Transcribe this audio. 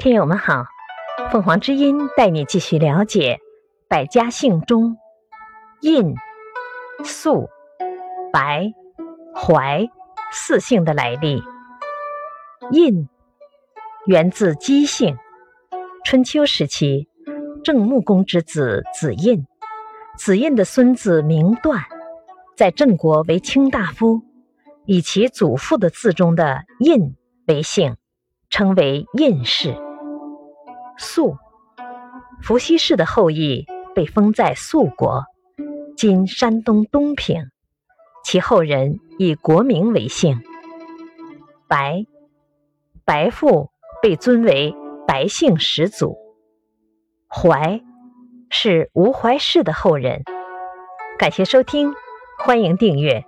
听友们好，凤凰之音带你继续了解百家姓中印、素、白、怀四姓的来历。印源自姬姓，春秋时期郑穆公之子子印，子印的孙子名段，在郑国为卿大夫，以其祖父的字中的印为姓，称为印氏。肃，伏羲氏的后裔被封在肃国，今山东东平。其后人以国名为姓。白，白父被尊为白姓始祖。怀，是吴怀氏的后人。感谢收听，欢迎订阅。